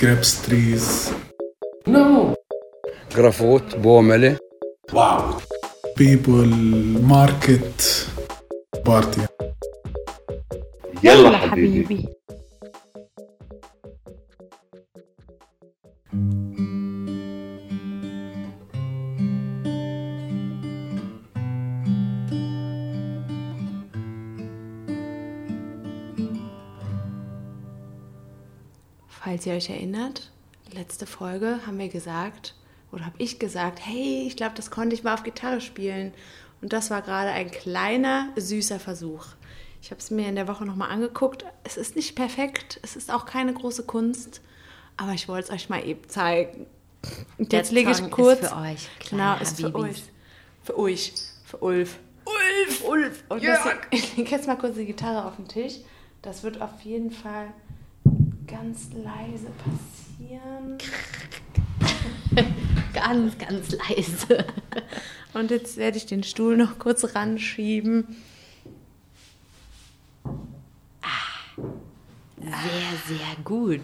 كريبس تريز نو غرافوت بومله واو بيبل ماركت بارتي يلا حبيبي. Falls ihr euch erinnert, letzte Folge haben wir gesagt, oder habe ich gesagt, hey, ich glaube, das konnte ich mal auf Gitarre spielen. Und das war gerade ein kleiner, süßer Versuch. Ich habe es mir in der Woche nochmal angeguckt. Es ist nicht perfekt, es ist auch keine große Kunst, aber ich wollte es euch mal eben zeigen. Und jetzt lege ich Song ist kurz. für euch, Genau, ist für Habibis. euch. Für euch. Für Ulf. Ulf! Ulf! Und deswegen, ich lege jetzt mal kurz die Gitarre auf den Tisch. Das wird auf jeden Fall ganz leise passieren. Ganz, ganz leise. Und jetzt werde ich den Stuhl noch kurz ranschieben. Sehr, sehr gut.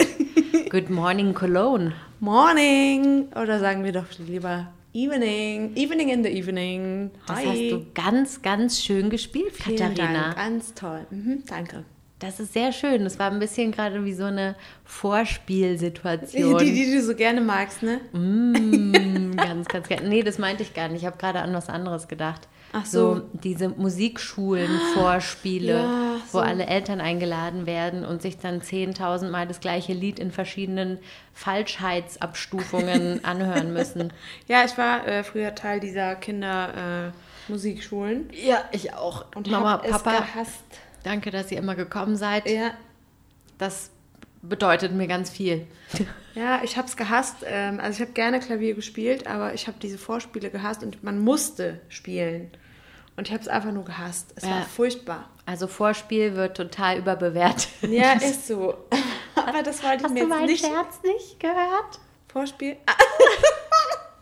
Good morning, Cologne. Morning! Oder sagen wir doch lieber Evening. Evening in the evening. Das Hi. hast du ganz, ganz schön gespielt, Vielen Katharina. Dank. Ganz toll. Mhm, danke. Das ist sehr schön. Das war ein bisschen gerade wie so eine Vorspielsituation. Die, die du so gerne magst, ne? Mm, ganz, ganz gerne. Nee, das meinte ich gar nicht. Ich habe gerade an was anderes gedacht. Ach so. diese Musikschulen, Vorspiele, Ja, wo so. alle Eltern eingeladen werden und sich dann 10.000 Mal das gleiche Lied in verschiedenen Falschheitsabstufungen anhören müssen. Ja, ich war äh, früher Teil dieser Kinder-Musikschulen. Äh, Musikschulen. Ja, ich auch. und Mama, hab Papa, es gehasst. Danke, dass ihr immer gekommen seid. Ja, Das bedeutet mir ganz viel. Ja, ich habe es gehasst. Ähm, also ich habe gerne Klavier gespielt, aber ich habe diese Vorspiele gehasst und man musste spielen. Und ich habe es einfach nur gehasst. Es Ja. war furchtbar. Also Vorspiel wird total überbewertet. Ja, ist so. aber das wollte ich Hast mir du jetzt meinen nicht. Scherz nicht gehört? Vorspiel.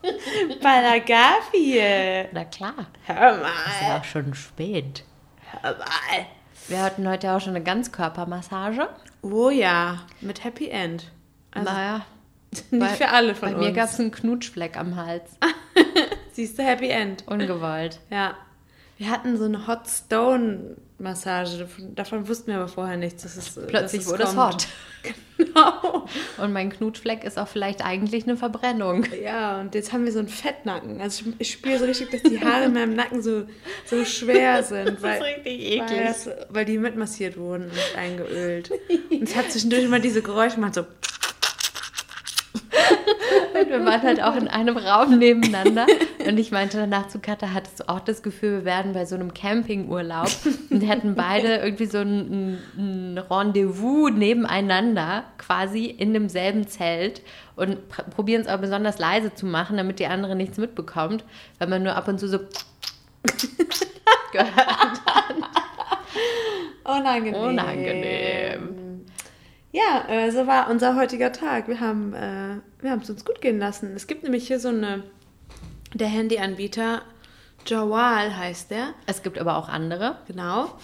Balagafi. Na klar. Hör Ist mal. ja auch schon spät. Hör mal. Wir hatten heute auch schon eine Ganzkörpermassage. Oh ja, mit Happy End. Also naja, nicht bei- für alle von bei uns. mir gab es einen Knutschfleck am Hals. Siehst du, Happy End. Ungewollt. Ja. Wir hatten so eine Hot Stone Massage. Davon, wussten wir aber vorher nichts. Dass es, Plötzlich dass wurde es hot. Genau. Und mein Knutschfleck ist auch vielleicht eigentlich eine Verbrennung. Ja, und jetzt haben wir so einen Fettnacken. Also ich, ich spüre so richtig, dass die Haare in meinem Nacken so, so schwer sind. weil, richtig Weil, das, weil die mitmassiert wurden und eingeölt. Und es hat zwischendurch immer diese Geräusche gemacht, so. Und wir waren halt auch in einem Raum nebeneinander. Und ich meinte danach zu Katha, hattest du auch das Gefühl, wir wären bei so einem Campingurlaub und hätten beide irgendwie so ein, ein, Rendezvous nebeneinander, quasi in demselben Zelt und pr- probieren es aber besonders leise zu machen, damit die andere nichts mitbekommt, weil man nur ab und zu so gehört. Unangenehm. Unangenehm. Ja, äh, so war unser heutiger Tag. Wir haben äh, wir haben es uns gut gehen lassen. Es gibt nämlich hier so eine, der Handyanbieter, Jawal heißt der. Es gibt aber auch andere. Genau.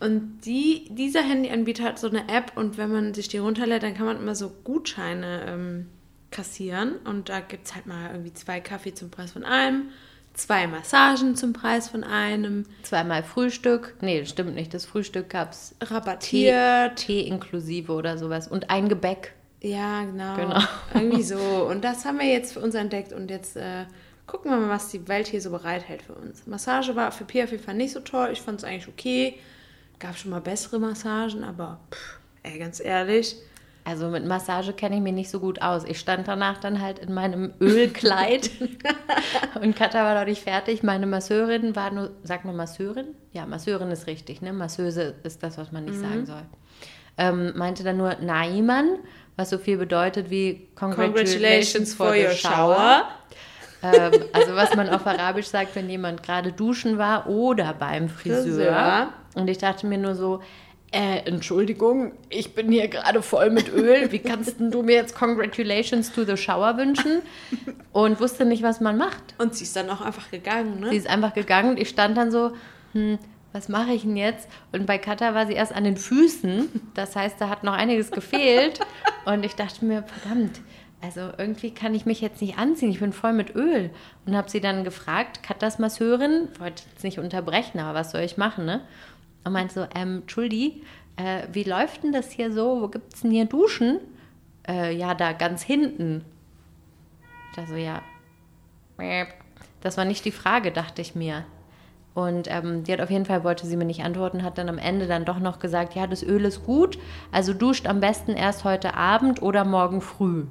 und die, dieser Handyanbieter hat so eine App und wenn man sich die runterlädt, dann kann man immer so Gutscheine ähm, kassieren. Und da gibt es halt mal irgendwie zwei Kaffee zum Preis von einem, zwei Massagen zum Preis von einem, Zweimal Frühstück. Nee, stimmt nicht. Das Frühstück gab es Tee, rabattiert. Tee inklusive oder sowas. Und ein Gebäck. Ja, genau. Genau. Irgendwie so. Und das haben wir jetzt für uns entdeckt und jetzt äh, gucken wir mal, was die Welt hier so bereithält für uns. Massage war für Pia auf jeden Fall nicht so toll. Ich fand es eigentlich okay. Gab schon mal bessere Massagen, aber pff, ey, ganz ehrlich. Also mit Massage kenne ich mich nicht so gut aus. Ich stand danach dann halt in meinem Ölkleid und Katha war noch nicht fertig. Meine Masseurin war nur, sag mal Masseurin? Ja, Masseurin ist richtig, ne? Masseuse ist das, was man nicht sagen soll. Ähm, meinte dann nur Naiman, was so viel bedeutet wie Congratulations for your shower. Ähm, also was man auf Arabisch sagt, wenn jemand gerade duschen war oder beim Friseur. Friseur. Und ich dachte mir nur so, äh, Entschuldigung, ich bin hier gerade voll mit Öl. Wie kannst du mir jetzt Congratulations to the Shower wünschen? Und wusste nicht, was man macht. Und sie ist dann auch einfach gegangen, ne? Sie ist einfach gegangen und ich stand dann so, hm, was mache ich denn jetzt? Und bei Katha war sie erst an den Füßen. Das heißt, da hat noch einiges gefehlt. Und ich dachte mir, verdammt, also irgendwie kann ich mich jetzt nicht anziehen. Ich bin voll mit Öl. Und habe sie dann gefragt, Katas Masseurin, wollte jetzt nicht unterbrechen, aber was soll ich machen, ne? Und meinte so, ähm, Entschuldi, äh, wie läuft denn das hier so? Wo gibt's denn hier Duschen? Äh, ja, da ganz hinten. Dachte so, ja. Das war nicht die Frage, dachte ich mir. Und ähm, die hat auf jeden Fall, wollte sie mir nicht antworten, hat dann am Ende dann doch noch gesagt, ja, das Öl ist gut, also duscht am besten erst heute Abend oder morgen früh.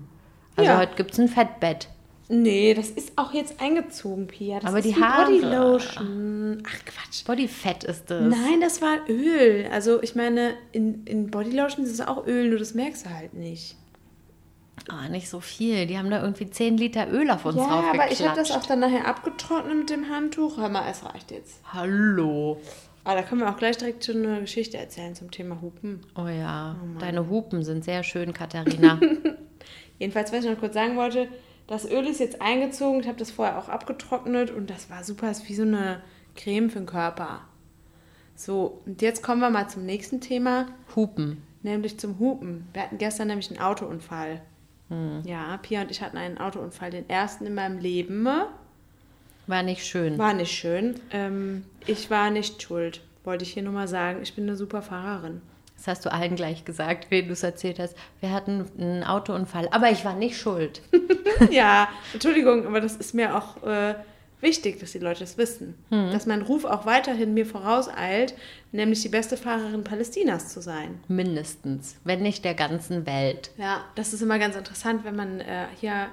Also Ja. heute gibt es ein Fettbett. Nee, das ist auch jetzt eingezogen, Pia. Das Aber ist die Haare. Bodylotion. Ach Quatsch. Bodyfett ist das. Nein, das war Öl. Also ich meine, in, in Bodylotion ist es auch Öl, nur das merkst du halt nicht. Ah, nicht so viel. Die haben da irgendwie 10 Liter Öl auf uns ja, aber draufgeklatscht. ich habe das auch dann nachher abgetrocknet mit dem Handtuch. Hör mal, es reicht jetzt. Hallo. Aber da können wir auch gleich direkt schon eine Geschichte erzählen zum Thema Hupen. Oh ja, deine Hupen sind sehr schön, Katharina. Jedenfalls, was ich noch kurz sagen wollte, das Öl ist jetzt eingezogen. Ich habe das vorher auch abgetrocknet und das war super. Das ist wie so eine Creme für den Körper. So, und jetzt kommen wir mal zum nächsten Thema, Hupen. nämlich zum Hupen. Wir hatten gestern nämlich einen Autounfall. Ja, Pia und ich hatten einen Autounfall, den ersten in meinem Leben. War nicht schön. War nicht schön. Ähm, ich war nicht schuld, wollte ich hier nur mal sagen. Ich bin eine super Fahrerin. Das hast du allen gleich gesagt, wen du es erzählt hast. Wir hatten einen Autounfall, aber ich war nicht schuld. ja, Entschuldigung, aber das ist mir auch äh, wichtig, dass die Leute das wissen. Dass mein Ruf auch weiterhin mir vorauseilt, nämlich die beste Fahrerin Palästinas zu sein. Mindestens, wenn nicht der ganzen Welt. Ja, das ist immer ganz interessant, wenn man äh, hier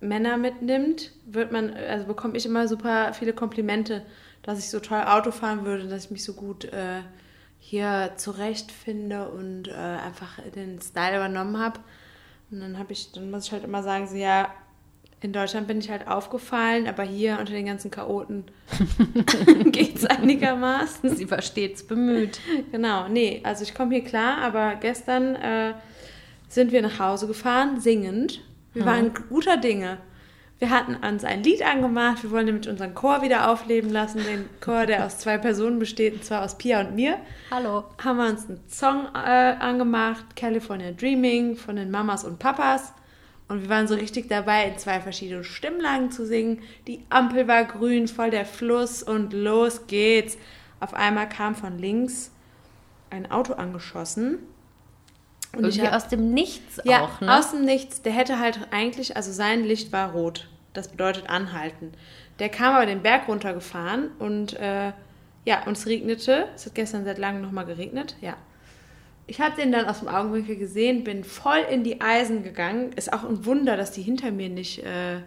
Männer mitnimmt, wird man, also bekomme ich immer super viele Komplimente, dass ich so toll Auto fahren würde, dass ich mich so gut äh, hier zurechtfinde und äh, einfach den Style übernommen habe. Und dann habe ich, dann muss ich halt immer sagen, so ja, in Deutschland bin ich halt aufgefallen, aber hier unter den ganzen Chaoten geht's einigermaßen. Sie war stets bemüht. Genau, nee, also ich komme hier klar, aber gestern äh, sind wir nach Hause gefahren, singend. Wir waren guter Dinge. Wir hatten uns ein Lied angemacht, wir wollen nämlich unseren Chor wieder aufleben lassen, den Chor, der aus zwei Personen besteht, und zwar aus Pia und mir. Hallo. Haben wir uns einen Song äh, angemacht, California Dreaming von den Mamas und Papas. Und wir waren so richtig dabei, in zwei verschiedenen Stimmlagen zu singen. Die Ampel war grün, voll der Fluss und los geht's. Auf einmal kam von links ein Auto angeschossen. Und ich Irgendwie hab, aus dem Nichts ja, auch, ne? aus dem Nichts. Der hätte halt eigentlich, also sein Licht war rot. Das bedeutet anhalten. Der kam aber den Berg runtergefahren und äh, ja, und es regnete. Es hat gestern seit langem nochmal geregnet, ja. Ich habe den dann aus dem Augenwinkel gesehen, bin voll in die Eisen gegangen. Ist auch ein Wunder, dass die hinter mir nicht. Äh,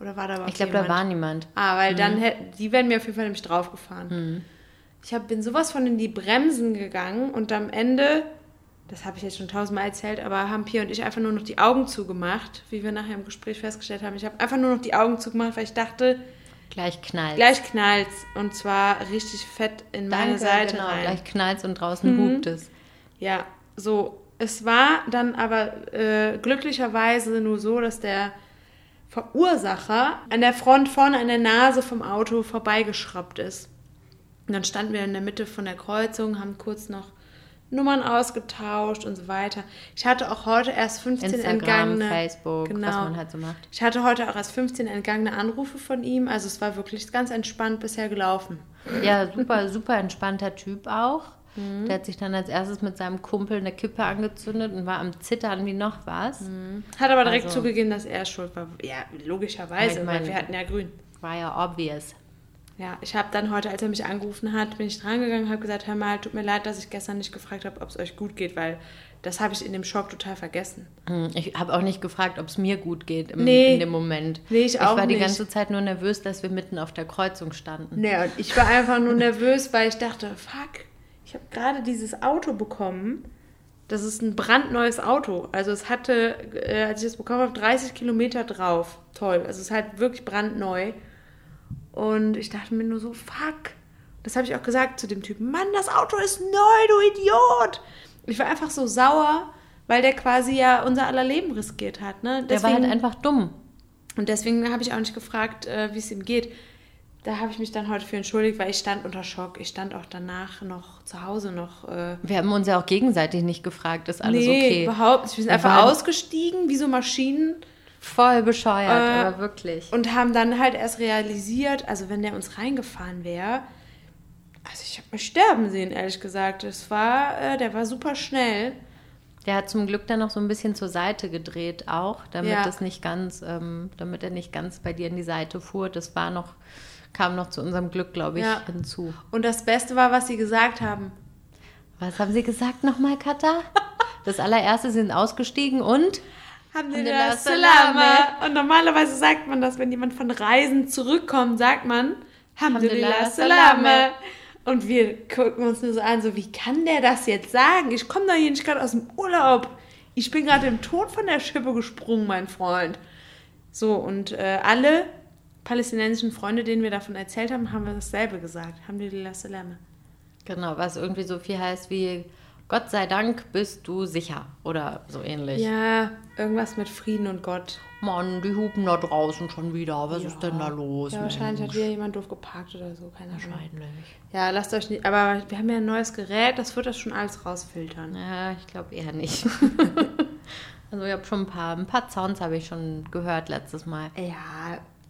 oder war da überhaupt ich glaube, da war niemand. Ah, weil dann hätten, die wären mir auf jeden Fall nämlich draufgefahren. Ich hab, bin sowas von in die Bremsen gegangen und am Ende, das habe ich jetzt schon tausendmal erzählt, aber haben Pia und ich einfach nur noch die Augen zugemacht, wie wir nachher im Gespräch festgestellt haben. Ich habe einfach nur noch die Augen zugemacht, weil ich dachte, Gleich knallt. gleich knallt's und zwar richtig fett in meine Danke, Seite genau. rein. Gleich knallt und draußen hupt es. Ja, so. Es war dann aber äh, glücklicherweise nur so, dass der Verursacher an der Front vorne an der Nase vom Auto vorbeigeschraubt ist. Und dann standen wir in der Mitte von der Kreuzung, haben kurz noch Nummern ausgetauscht und so weiter. Ich hatte auch heute erst 15 Instagram, entgangene. Facebook, genau. was man halt so macht. Ich hatte heute auch erst 15 entgangene Anrufe von ihm. Also es war wirklich ganz entspannt bisher gelaufen. Ja, super, super entspannter Typ auch. Mhm. Der hat sich dann als erstes mit seinem Kumpel eine Kippe angezündet und war am Zittern wie noch was. Hat aber direkt Also- zugegeben, dass er schuld war. Ja, logischerweise, Ich weil meine- wir hatten ja grün. War ja obvious. Ja, ich habe dann heute, als er mich angerufen hat, bin ich drangegangen und habe gesagt, hör mal, tut mir leid, dass ich gestern nicht gefragt habe, ob es euch gut geht, weil das habe ich in dem Schock total vergessen. Hm, Ich habe auch nicht gefragt, ob es mir gut geht im, Nee. in dem Moment. Nee, ich auch war die nicht. ganze Zeit nur nervös, dass wir mitten auf der Kreuzung standen. Nee, und ich war einfach nur nervös, weil ich dachte, fuck, ich habe gerade dieses Auto bekommen. Das ist ein brandneues Auto. Also es hatte, äh, als ich es bekommen habe, 30 Kilometer drauf. Toll. Also es ist halt wirklich brandneu. Und ich dachte mir nur so, fuck. Das habe ich auch gesagt zu dem Typen. Mann, das Auto ist neu, du Idiot. Ich war einfach so sauer, weil der quasi ja unser aller Leben riskiert hat. Ne? Der war halt einfach dumm. Und deswegen habe ich auch nicht gefragt, äh, wie es ihm geht. Da habe ich mich dann heute für entschuldigt, weil ich stand unter Schock. Ich stand auch danach noch zu Hause noch. Äh, Wir haben uns ja auch gegenseitig nicht gefragt, ist alles nee, okay. überhaupt nicht. Wir sind Wir einfach ausgestiegen, wie so Maschinen. Voll bescheuert, Äh, aber wirklich. Und haben dann halt erst realisiert, also wenn der uns reingefahren wäre, also ich habe mich sterben sehen, ehrlich gesagt. Es war, äh, der war super schnell. Der hat zum Glück dann noch so ein bisschen zur Seite gedreht auch, damit Ja. es nicht ganz, ähm, damit er nicht ganz bei dir in die Seite fuhr. Das war noch, kam noch zu unserem Glück, glaube ich, Ja. hinzu. Und das Beste war, was sie gesagt haben. Was haben Sie gesagt nochmal, Katha? Das allererste sind ausgestiegen und Alhamdulillah, Salama. Und normalerweise sagt man das, wenn jemand von Reisen zurückkommt, sagt man Alhamdulillah. Salama. Und wir gucken uns nur so an, so wie kann der das jetzt sagen? Ich komme doch hier nicht gerade aus dem Urlaub. Ich bin gerade im Tod von der Schippe gesprungen, mein Freund. So, und äh, alle palästinensischen Freunde, denen wir davon erzählt haben, haben wir dasselbe gesagt. Alhamdulillah, Salama. genau, was irgendwie so viel heißt wie Gott sei Dank bist du sicher oder so ähnlich. Ja, irgendwas mit Frieden und Gott. Mann, die hupen da draußen schon wieder. Was Ja. ist denn da los? Ja, wahrscheinlich hat Mensch? wieder jemand doof geparkt oder so, keine Ahnung. Wahrscheinlich. Ja, lasst euch nicht. Aber wir haben ja ein neues Gerät, das wird das schon alles rausfiltern. Ja, ich glaube eher nicht. also ich habe schon ein paar, ein paar Sounds habe ich schon gehört letztes Mal. Ja,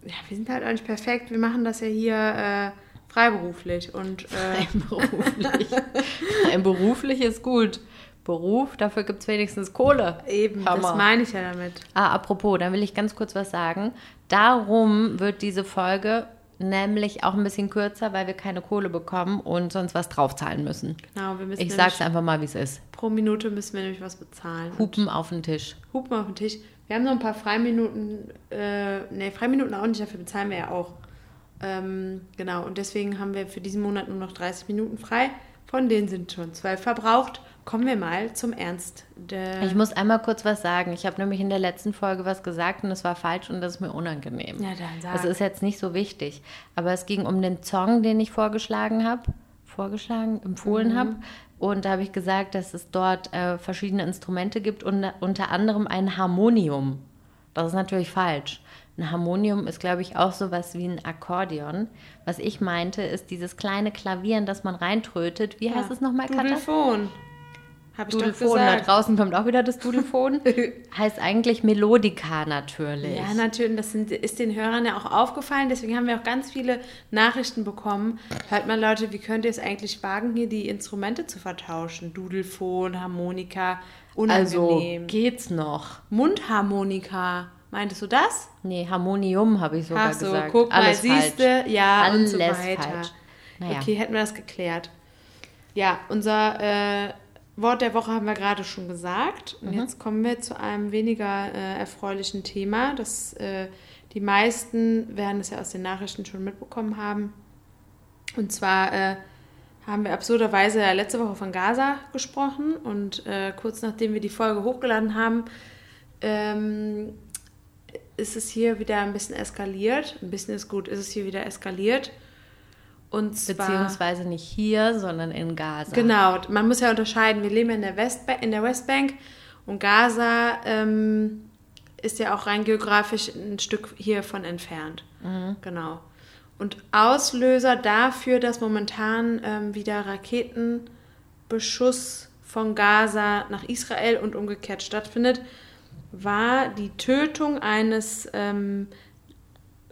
ja, wir sind halt auch nicht perfekt. Wir machen das ja hier äh, freiberuflich. Und äh, Beruflich. Ein beruflich ist gut. Beruf, dafür gibt es wenigstens Kohle. eben, Hammer. das meine ich ja damit. Ah, apropos, dann will ich ganz kurz was sagen. Darum wird diese Folge nämlich auch ein bisschen kürzer, weil wir keine Kohle bekommen und sonst was draufzahlen müssen. Genau, wir müssen Ich sag's einfach mal, wie es ist. Pro Minute müssen wir nämlich was bezahlen. Hupen auf den Tisch. Hupen auf den Tisch. Wir haben noch ein paar Freiminuten. Äh, ne, Freiminuten auch nicht, dafür bezahlen wir ja auch. Ähm, genau, und deswegen haben wir für diesen Monat nur noch 30 Minuten frei. Von denen sind schon zwölf verbraucht. Kommen wir mal zum Ernst. Ich muss einmal kurz was sagen. Ich habe nämlich in der letzten Folge was gesagt und es war falsch und das ist mir unangenehm. ja, dann sag. Das ist jetzt nicht so wichtig. Aber es ging um den Song, den ich vorgeschlagen habe, vorgeschlagen, empfohlen Mhm. habe. Und da habe ich gesagt, dass es dort äh, verschiedene Instrumente gibt und unter anderem ein Harmonium. Das ist natürlich falsch. Ein Harmonium ist, glaube ich, auch sowas wie ein Akkordeon. Was ich meinte, ist dieses kleine Klavier, in das man reintrötet. Wie heißt es nochmal? Dudelfon. Hab ich Dudelfon. Da draußen kommt auch wieder das Dudelfon. heißt eigentlich Melodika natürlich. Ja, natürlich. Das sind, ist den Hörern ja auch aufgefallen. Deswegen haben wir auch ganz viele Nachrichten bekommen. Hört mal, Leute, wie könnt ihr es eigentlich wagen, hier die Instrumente zu vertauschen? Dudelfon, Harmonika, also unangenehm. geht's noch. Mundharmonika. Meintest du das? Nee, Harmonium habe ich sogar Ach so, gesagt. guck mal, Alles siehste, falsch. ja, und Alles so weiter. Naja. Okay, hätten wir das geklärt. Ja, unser äh, Wort der Woche haben wir gerade schon gesagt. Mhm. Und jetzt kommen wir zu einem weniger äh, erfreulichen Thema. Das äh, die meisten werden es ja aus den Nachrichten schon mitbekommen haben. Und zwar äh, haben wir absurderweise letzte Woche von Gaza gesprochen und äh, kurz nachdem wir die Folge hochgeladen haben, ähm, ist es hier wieder ein bisschen eskaliert. Ein bisschen ist gut, ist es hier wieder eskaliert. Und zwar, Beziehungsweise nicht hier, sondern in Gaza. Genau, man muss ja unterscheiden. Wir leben in der, Westba in der Westbank und Gaza ähm, ist ja auch rein geografisch ein Stück hiervon entfernt. Genau. Und Auslöser dafür, dass momentan ähm, wieder Raketenbeschuss von Gaza nach Israel und umgekehrt stattfindet, war die Tötung eines ähm,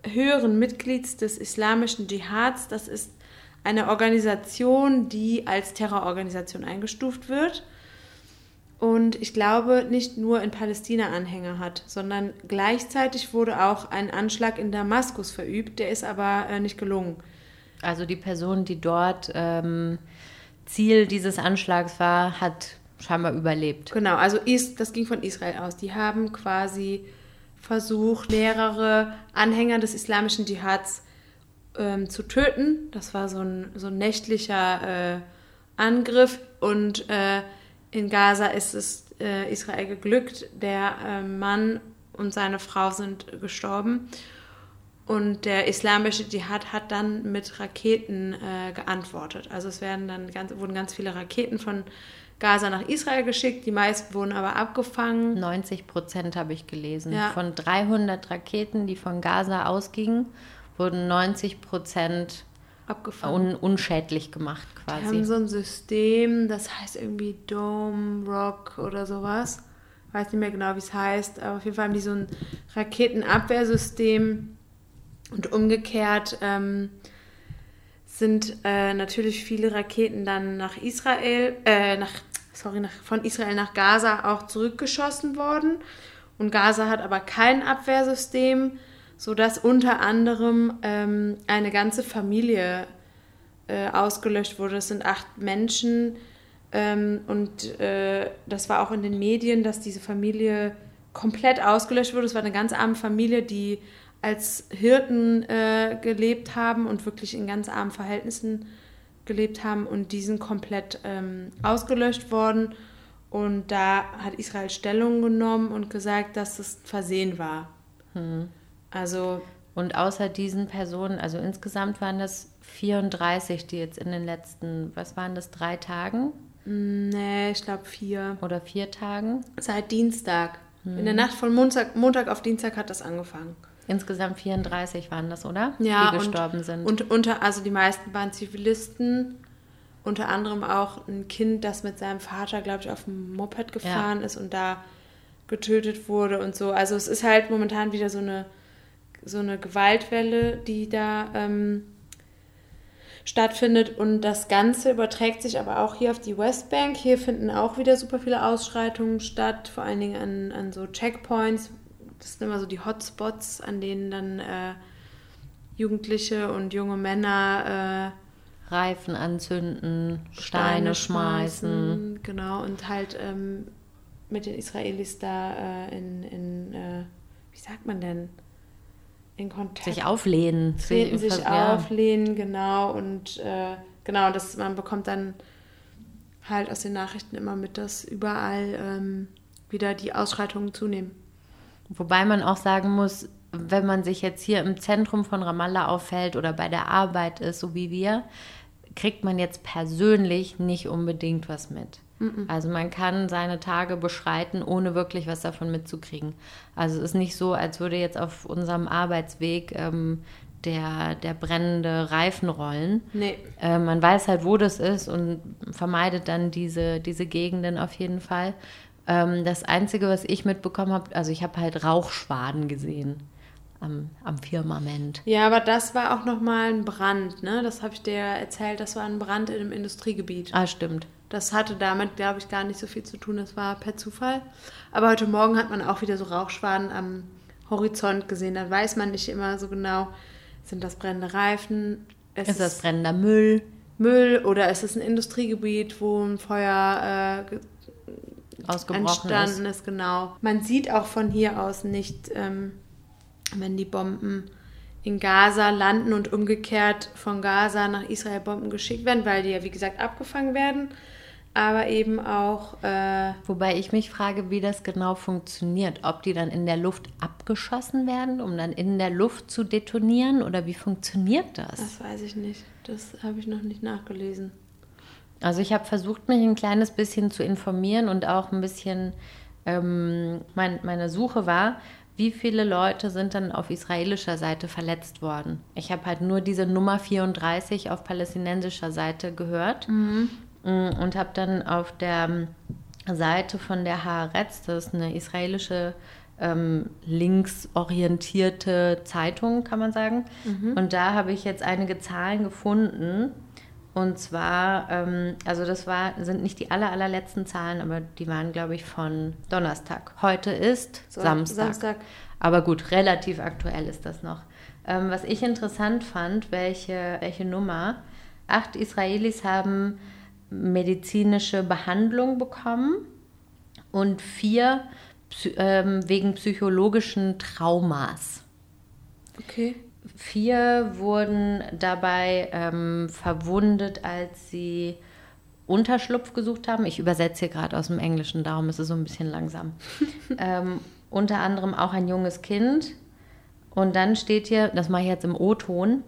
höheren Mitglieds des islamischen Dschihads. Das ist eine Organisation, die als Terrororganisation eingestuft wird. Und ich glaube, nicht nur in Palästina Anhänger hat, sondern gleichzeitig wurde auch ein Anschlag in Damaskus verübt. Der ist aber äh, nicht gelungen. Also die Person, die dort ähm, Ziel dieses Anschlags war, hat scheinbar überlebt. Genau, also Is das ging von Israel aus. Die haben quasi versucht, mehrere Anhänger des islamischen Dschihads ähm, zu töten. Das war so ein, so ein nächtlicher äh, Angriff und äh, in Gaza ist es äh, Israel geglückt. Der äh, Mann und seine Frau sind gestorben. Und der islamische Dschihad hat dann mit Raketen äh, geantwortet. Also es werden dann ganz, wurden ganz viele Raketen von Gaza nach Israel geschickt. Die meisten wurden aber abgefangen. 90 Prozent habe ich gelesen. Ja. Von 300 Raketen, die von Gaza ausgingen, wurden 90 Prozent Abgefangen. un unschädlich gemacht Die haben quasi. so ein System, das heißt irgendwie Dome Rock oder sowas. Weiß nicht mehr genau, wie es heißt, aber auf jeden Fall haben die so ein Raketenabwehrsystem und umgekehrt ähm, sind äh, natürlich viele Raketen dann nach Israel, äh, nach, sorry, nach, von Israel nach Gaza auch zurückgeschossen worden. Und Gaza hat aber kein Abwehrsystem, sodass unter anderem ähm, eine ganze Familie äh, ausgelöscht wurde. Es sind acht Menschen ähm, und äh, das war auch in den Medien, dass diese Familie komplett ausgelöscht wurde. Es war eine ganz arme Familie, die als Hirten äh, gelebt haben und wirklich in ganz armen Verhältnissen gelebt haben und die sind komplett ähm, ausgelöscht worden. Und da hat Israel Stellung genommen und gesagt, dass es Versehen war. Also Und außer diesen Personen, also insgesamt waren das 34, die jetzt in den letzten, was waren das, drei Tagen Nee, ich glaube vier. oder vier Tagen? Seit Dienstag. In der Nacht von Montag, Montag auf Dienstag hat das angefangen. Insgesamt 34 waren das, oder? Ja, die und- gestorben sind. Und unter, also die meisten waren Zivilisten, unter anderem auch ein Kind, das mit seinem Vater, glaube ich, auf dem Moped gefahren ist und da getötet wurde und so. Also es ist halt momentan wieder so eine, so eine Gewaltwelle, die da ähm, stattfindet und das Ganze überträgt sich aber auch hier auf die Westbank. Hier finden auch wieder super viele Ausschreitungen statt, vor allen Dingen an, an so Checkpoints. Das sind immer so die Hotspots, an denen dann äh, Jugendliche und junge Männer äh, Reifen anzünden, Steine, schmeißen. Genau, und halt ähm, mit den Israelis da äh, in, in äh, wie sagt man denn, in Kontakt Sich auflehnen. treten sich ja. auflehnen, genau, und äh, genau, das, man bekommt dann halt aus den Nachrichten immer mit, dass überall ähm, wieder die Ausschreitungen zunehmen. Wobei man auch sagen muss, wenn man sich jetzt hier im Zentrum von Ramallah auffällt oder bei der Arbeit ist, so wie wir, kriegt man jetzt persönlich nicht unbedingt was mit. Also man kann seine Tage beschreiten, ohne wirklich was davon mitzukriegen. Also es ist nicht so, als würde jetzt auf unserem Arbeitsweg ähm, der, der brennende Reifen rollen. Nee. Äh, man weiß halt, wo das ist und vermeidet dann diese, diese Gegenden auf jeden Fall. Ähm, das Einzige, was ich mitbekommen habe, also ich habe halt Rauchschwaden gesehen am, am Firmament. Ja, aber das war auch nochmal ein Brand, ne? Das habe ich dir erzählt, das war ein Brand in einem Industriegebiet. Ah, stimmt. Das hatte damit, glaube ich, gar nicht so viel zu tun. Das war per Zufall. Aber heute Morgen hat man auch wieder so Rauchschwaden am Horizont gesehen. Da weiß man nicht immer so genau, sind das brennende Reifen? Es Ist das brennender Müll Müll oder ist es ein Industriegebiet, wo ein Feuer äh, entstanden ist? ist? Genau. Man sieht auch von hier aus nicht, ähm, wenn die Bomben in Gaza landen und umgekehrt von Gaza nach Israel Bomben geschickt werden, weil die ja, wie gesagt, abgefangen werden. Aber eben auch, äh, Wobei ich mich frage, wie das genau funktioniert. Ob die dann in der Luft abgeschossen werden, um dann in der Luft zu detonieren oder wie funktioniert das? das weiß ich nicht. Das habe ich noch nicht nachgelesen. Also ich habe versucht, mich ein kleines bisschen zu informieren und auch ein bisschen, ähm, mein, meine Suche war, wie viele Leute sind dann auf israelischer Seite verletzt worden. Ich habe halt nur diese Nummer 34 auf palästinensischer Seite gehört mm, und habe dann auf der ähm, Seite von der Haaretz, das ist eine israelische ähm, linksorientierte Zeitung, kann man sagen. Und da habe ich jetzt einige Zahlen gefunden. Und zwar, ähm, also das war, sind nicht die aller, allerletzten Zahlen, aber die waren, glaube ich, von Donnerstag. Heute ist So, Samstag. Samstag. Aber gut, relativ aktuell ist das noch. Ähm, was ich interessant fand, welche, welche Nummer, acht Israelis haben medizinische Behandlung bekommen und vier ähm, wegen psychologischen Traumas. Okay. Vier wurden dabei ähm, verwundet, als sie Unterschlupf gesucht haben. Ich übersetze hier gerade aus dem Englischen, darum ist es so ein bisschen langsam. ähm, unter anderem auch ein junges Kind. Und dann steht hier, das mache ich jetzt im O-Ton,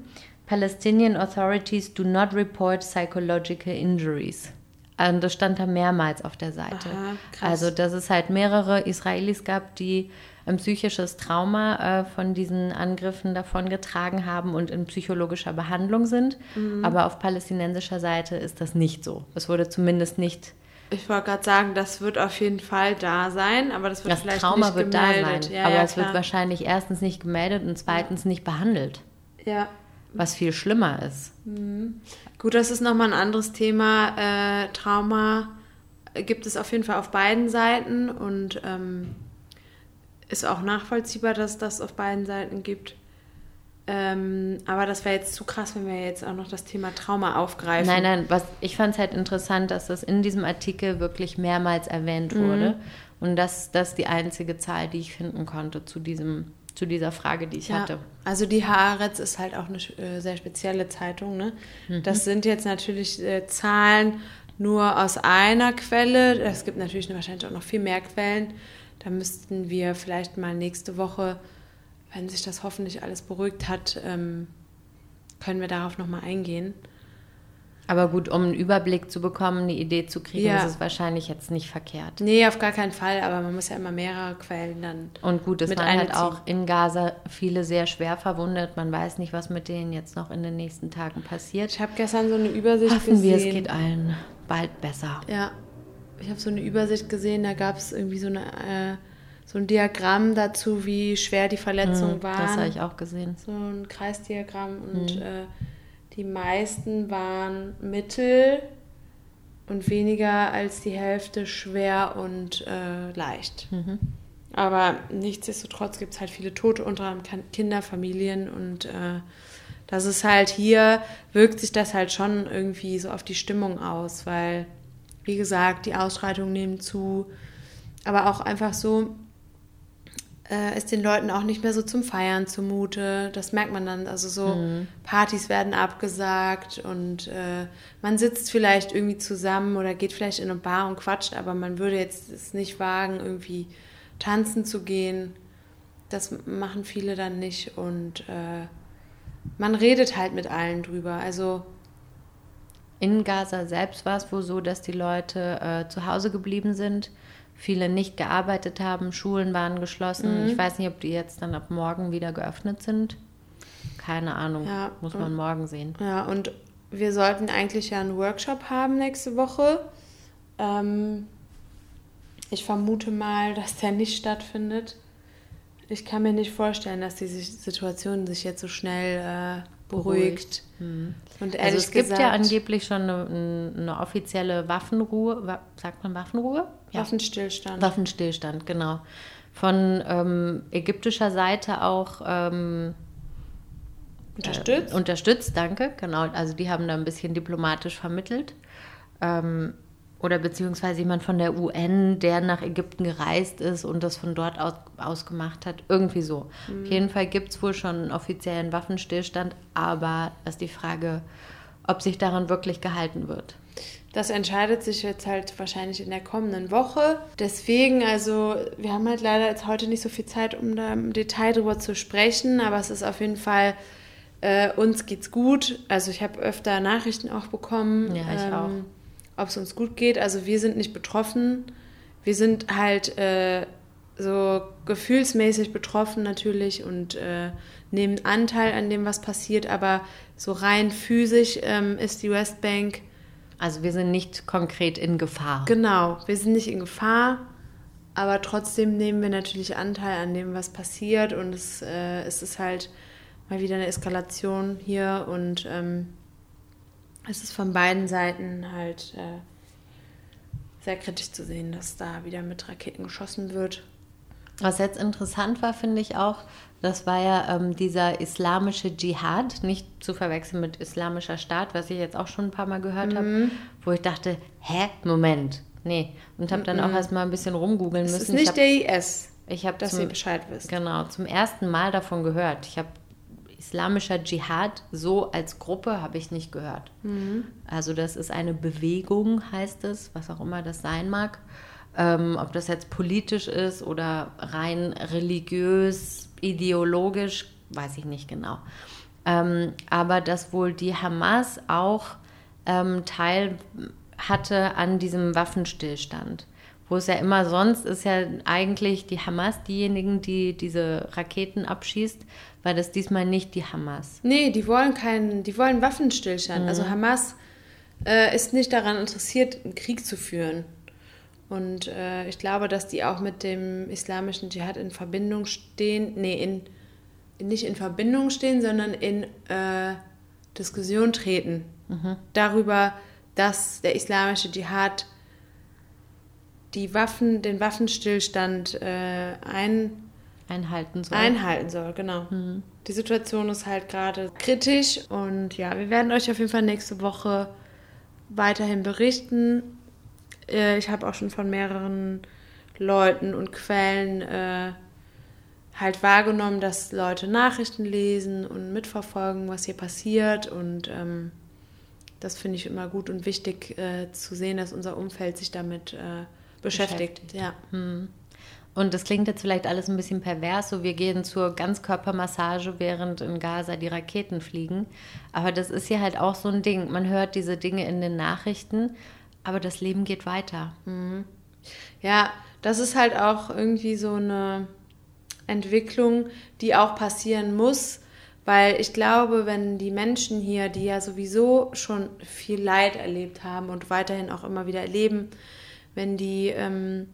Palestinian authorities do not report psychological injuries. Und das stand da mehrmals auf der Seite. Aha, also, dass es halt mehrere Israelis gab, die ein psychisches Trauma äh, von diesen Angriffen davongetragen haben und in psychologischer Behandlung sind. Mhm. Aber auf palästinensischer Seite ist das nicht so. Es wurde zumindest nicht, Ich wollte gerade sagen, das wird auf jeden Fall da sein, aber das wird das vielleicht Trauma nicht wird gemeldet. da sein. Ja, aber ja, es wird klar. wahrscheinlich erstens nicht gemeldet und zweitens nicht behandelt, Ja, was viel schlimmer ist. Gut, das ist nochmal ein anderes Thema. Äh, Trauma gibt es auf jeden Fall auf beiden Seiten und ähm, ist auch nachvollziehbar, dass das auf beiden Seiten gibt. Ähm, aber das wäre jetzt zu krass, wenn wir jetzt auch noch das Thema Trauma aufgreifen. Nein, nein, was, ich fand es halt interessant, dass das in diesem Artikel wirklich mehrmals erwähnt Mhm. wurde. Und das, das ist die einzige Zahl, die ich finden konnte zu, diesem, zu dieser Frage, die ich Ja, hatte. also die Haaretz ist halt auch eine äh, sehr spezielle Zeitung. Ne? Mhm. Das sind jetzt natürlich äh, Zahlen nur aus einer Quelle. Es gibt natürlich wahrscheinlich auch noch viel mehr Quellen. Da müssten wir vielleicht mal nächste Woche, wenn sich das hoffentlich alles beruhigt hat, ähm, können wir darauf nochmal eingehen. Aber gut, um einen Überblick zu bekommen, eine Idee zu kriegen, Ja. ist es wahrscheinlich jetzt nicht verkehrt. Nee, auf gar keinen Fall, aber man muss ja immer mehrere Quellen dann. Und gut, es waren halt auch in Gaza viele sehr schwer verwundet. Man weiß nicht, was mit denen jetzt noch in den nächsten Tagen passiert. Ich habe gestern so eine Übersicht Hoffen wir, gesehen. es geht allen bald besser. Ja, ich habe so eine Übersicht gesehen, da gab es irgendwie so, eine, äh, so ein Diagramm dazu, wie schwer die Verletzungen Hm, waren. Das habe ich auch gesehen. So ein Kreisdiagramm und äh, die meisten waren mittel und weniger als die Hälfte schwer und äh, leicht. Aber nichtsdestotrotz gibt es halt viele Tote, unter anderem Kan- Kinder, Familien und äh, das ist halt hier, wirkt sich das halt schon irgendwie so auf die Stimmung aus, weil, wie gesagt, die Ausschreitungen nehmen zu, aber auch einfach so, äh, ist den Leuten auch nicht mehr so zum Feiern zumute. Das merkt man dann. Also so Partys werden abgesagt und äh, man sitzt vielleicht irgendwie zusammen oder geht vielleicht in eine Bar und quatscht, aber man würde jetzt es nicht wagen, irgendwie tanzen zu gehen. Das machen viele dann nicht und äh, man redet halt mit allen drüber. Also In Gaza selbst war es wohl so, dass die Leute äh, zu Hause geblieben sind, viele nicht gearbeitet haben, Schulen waren geschlossen. Mhm. Ich weiß nicht, ob die jetzt dann ab morgen wieder geöffnet sind. Keine Ahnung, Ja, muss man und- morgen sehen. Ja, und wir sollten eigentlich ja einen Workshop haben nächste Woche. Ähm, ich vermute mal, dass der nicht stattfindet. Ich kann mir nicht vorstellen, dass die Situation sich jetzt so schnell äh, beruhigt. Und ehrlich Also es gibt gesagt, ja angeblich schon eine, eine offizielle Waffenruhe, wa- sagt man Waffenruhe? Waffenstillstand. Waffenstillstand, genau. Von ähm, ägyptischer Seite auch ähm, Unterstützt? Äh, unterstützt, danke, genau. Also die haben da ein bisschen diplomatisch vermittelt. Ähm, oder beziehungsweise jemand von der UN, der nach Ägypten gereist ist und das von dort aus, aus gemacht hat. Irgendwie so. Auf jeden Fall gibt es wohl schon einen offiziellen Waffenstillstand, aber das ist die Frage, ob sich daran wirklich gehalten wird. Das entscheidet sich jetzt halt wahrscheinlich in der kommenden Woche. Deswegen, also, wir haben halt leider jetzt heute nicht so viel Zeit, um da im Detail drüber zu sprechen, aber es ist auf jeden Fall, äh, uns geht's gut. Also, ich habe öfter Nachrichten auch bekommen, Ja, ich auch. Ob es uns gut geht. Also, wir sind nicht betroffen. Wir sind halt äh, so gefühlsmäßig betroffen natürlich und äh, nehmen Anteil an dem, was passiert, aber so rein physisch ähm, ist die Westbank. Also wir sind nicht konkret in Gefahr. Genau, wir sind nicht in Gefahr, aber trotzdem nehmen wir natürlich Anteil an dem, was passiert und es, äh, es ist halt mal wieder eine Eskalation hier und ähm, es ist von beiden Seiten halt äh, sehr kritisch zu sehen, dass da wieder mit Raketen geschossen wird. Was jetzt interessant war, finde ich auch, das war ja ähm, dieser islamische Dschihad, nicht zu verwechseln mit islamischer Staat, was ich jetzt auch schon ein paar Mal gehört Mhm. habe, wo ich dachte, hä, Moment, nee. Und habe dann auch erst mal ein bisschen rumgoogeln müssen. ist ich nicht hab, der IS, ich hab dass zum, ihr Bescheid wisst. Genau, zum ersten Mal davon gehört. Ich habe islamischer Dschihad so als Gruppe habe ich nicht gehört. Also das ist eine Bewegung, heißt es, was auch immer das sein mag. Ähm, ob das jetzt politisch ist oder rein religiös, ideologisch, weiß ich nicht genau. Ähm, aber dass wohl die Hamas auch ähm, Teil hatte an diesem Waffenstillstand. wo es ja immer sonst ist ja eigentlich die Hamas diejenigen, die diese Raketen abschießt, weil das diesmal nicht die Hamas. Nee, die wollen keinen, die wollen Waffenstillstand. Also Hamas äh, ist nicht daran interessiert, einen Krieg zu führen. Und äh, ich glaube, dass die auch mit dem islamischen Dschihad in Verbindung stehen. Nee, in, nicht in Verbindung stehen, sondern in äh, Diskussion treten. Darüber, dass der islamische Dschihad die Waffen, den Waffenstillstand äh, ein, Einhalten soll. einhalten soll, genau. Die Situation ist halt gerade kritisch und ja, wir werden euch auf jeden Fall nächste Woche weiterhin berichten. Äh, Ich habe auch schon von mehreren Leuten und Quellen äh, halt wahrgenommen, dass Leute Nachrichten lesen und mitverfolgen, was hier passiert und ähm, das finde ich immer gut und wichtig äh, zu sehen, dass unser Umfeld sich damit äh, beschäftigt. Beschäftigt. Ja. Und das klingt jetzt vielleicht alles ein bisschen pervers, so wir gehen zur Ganzkörpermassage, während in Gaza die Raketen fliegen. Aber das ist ja halt auch so ein Ding. Man hört diese Dinge in den Nachrichten, aber das Leben geht weiter. Ja, das ist halt auch irgendwie so eine Entwicklung, die auch passieren muss, weil ich glaube, wenn die Menschen hier, die ja sowieso schon viel Leid erlebt haben und weiterhin auch immer wieder erleben, wenn die ähm,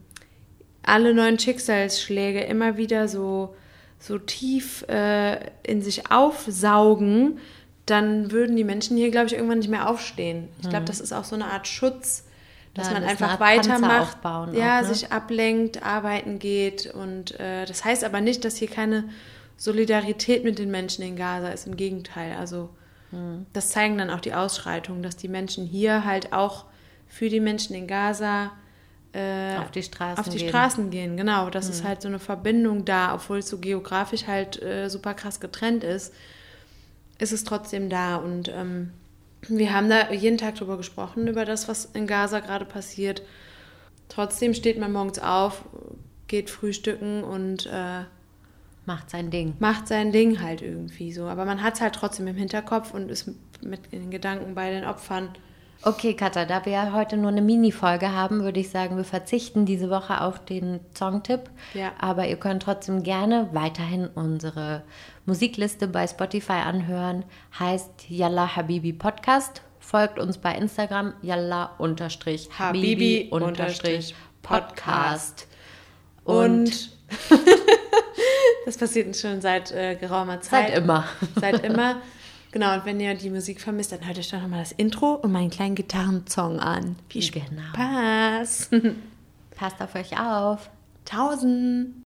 alle neuen Schicksalsschläge immer wieder so, so tief äh, in sich aufsaugen, dann würden die Menschen hier, glaube ich, irgendwann nicht mehr aufstehen. Ich glaube, das ist auch so eine Art Schutz, dass Ja, man das einfach weitermacht, ja, auch, ne? sich ablenkt, arbeiten geht und äh, das heißt aber nicht, dass hier keine Solidarität mit den Menschen in Gaza ist. Im Gegenteil, also Hm. das zeigen dann auch die Ausschreitungen, dass die Menschen hier halt auch für die Menschen in Gaza äh, Auf die Straßen auf die gehen. Hm. Straßen gehen. Genau, das ist halt so eine Verbindung da, obwohl es so geografisch halt äh, super krass getrennt ist, ist es trotzdem da und ähm, wir haben da jeden Tag drüber gesprochen, über das, was in Gaza gerade passiert. Trotzdem steht man morgens auf, geht frühstücken und äh, Macht sein Ding. macht sein Ding halt irgendwie so. Aber man hat es halt trotzdem im Hinterkopf und ist mit den Gedanken bei den Opfern. Okay, Katha, da wir ja heute nur eine Mini-Folge haben, würde ich sagen, wir verzichten diese Woche auf den Songtipp. Ja. Aber ihr könnt trotzdem gerne weiterhin unsere Musikliste bei Spotify anhören. Heißt Yalla Habibi Podcast. Folgt uns bei Instagram Yalla unterstrich Habibi unterstrich Podcast. Und das passiert schon seit äh, geraumer Zeit. Seit immer. Seit immer. Genau, und wenn ihr die Musik vermisst, dann hört euch doch nochmal das Intro und meinen kleinen Gitarrensong an. Viel Genau. Spaß. Passt auf euch auf. Tausend.